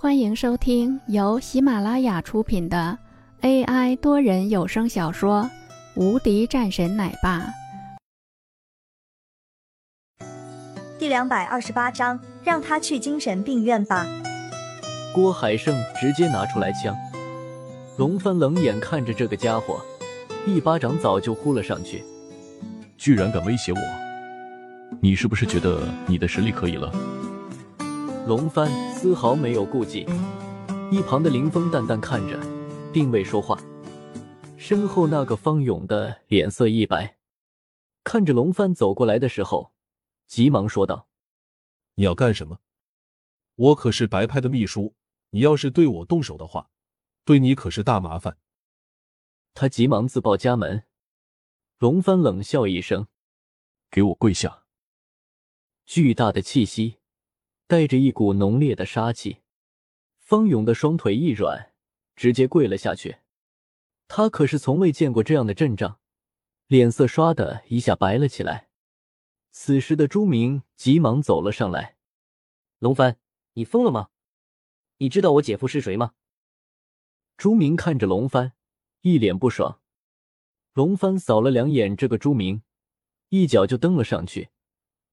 欢迎收听由喜马拉雅出品的 AI 多人有声小说《无敌战神奶爸》第两百二十八章，让他去精神病院吧。郭海胜直接拿出来枪，龙帆冷眼看着这个家伙，一巴掌早就呼了上去。居然敢威胁我！你是不是觉得你的实力可以了？龙帆丝毫没有顾忌，一旁的林峰淡淡看着，并未说话。身后那个方勇的脸色一白，看着龙帆走过来的时候，急忙说道：“你要干什么？我可是白派的秘书，你要是对我动手的话，对你可是大麻烦。”他急忙自报家门。龙帆冷笑一声：“给我跪下！”巨大的气息。带着一股浓烈的杀气，方勇的双腿一软，直接跪了下去。他可是从未见过这样的阵仗，脸色唰的一下白了起来。此时的朱明急忙走了上来：“龙帆，你疯了吗？你知道我姐夫是谁吗？”朱明看着龙帆，一脸不爽。龙帆扫了两眼这个朱明，一脚就蹬了上去，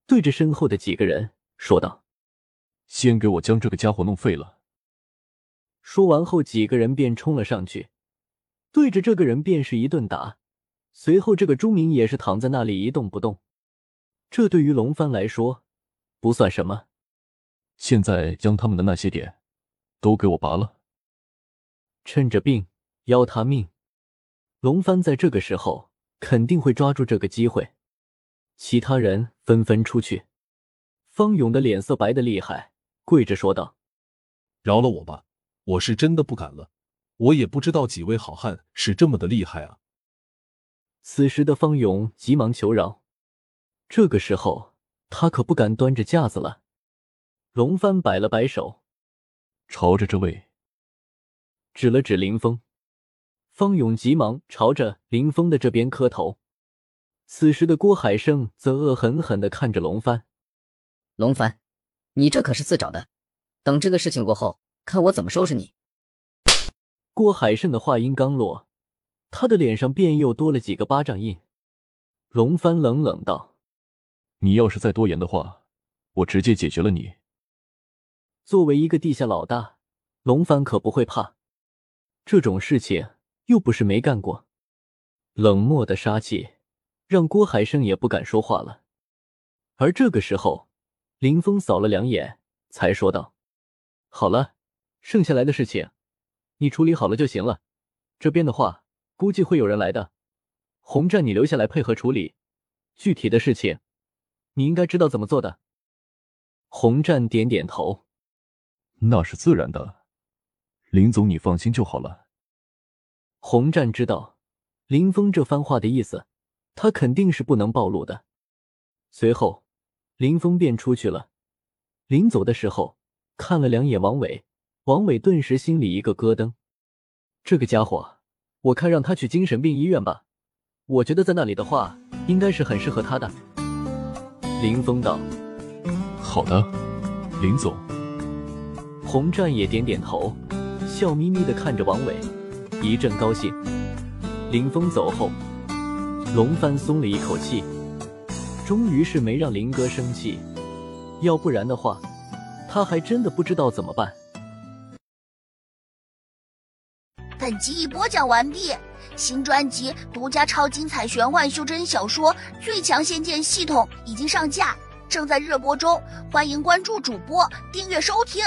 对着身后的几个人说道。先给我将这个家伙弄废了！说完后，几个人便冲了上去，对着这个人便是一顿打。随后，这个朱明也是躺在那里一动不动。这对于龙帆来说不算什么。现在将他们的那些点都给我拔了！趁着病要他命，龙帆在这个时候肯定会抓住这个机会。其他人纷纷出去。方勇的脸色白的厉害。跪着说道：“饶了我吧，我是真的不敢了。我也不知道几位好汉是这么的厉害啊。”此时的方勇急忙求饶。这个时候他可不敢端着架子了。龙帆摆了摆手，朝着这位指了指林峰。方勇急忙朝着林峰的这边磕头。此时的郭海胜则恶狠狠的看着龙帆，龙帆。你这可是自找的，等这个事情过后，看我怎么收拾你。郭海胜的话音刚落，他的脸上便又多了几个巴掌印。龙帆冷冷道：“你要是再多言的话，我直接解决了你。”作为一个地下老大，龙帆可不会怕，这种事情又不是没干过。冷漠的杀气让郭海胜也不敢说话了，而这个时候。林峰扫了两眼，才说道：“好了，剩下来的事情，你处理好了就行了。这边的话，估计会有人来的。红战，你留下来配合处理。具体的事情，你应该知道怎么做的。”红战点点头：“那是自然的，林总，你放心就好了。”红战知道林峰这番话的意思，他肯定是不能暴露的。随后。林峰便出去了。临走的时候，看了两眼王伟，王伟顿时心里一个咯噔。这个家伙，我看让他去精神病医院吧。我觉得在那里的话，应该是很适合他的。林峰道：“好的，林总。”洪战也点点头，笑眯眯的看着王伟，一阵高兴。林峰走后，龙帆松了一口气。终于是没让林哥生气，要不然的话，他还真的不知道怎么办。本集已播讲完毕，新专辑独家超精彩玄幻修真小说《最强仙剑系统》已经上架，正在热播中，欢迎关注主播，订阅收听。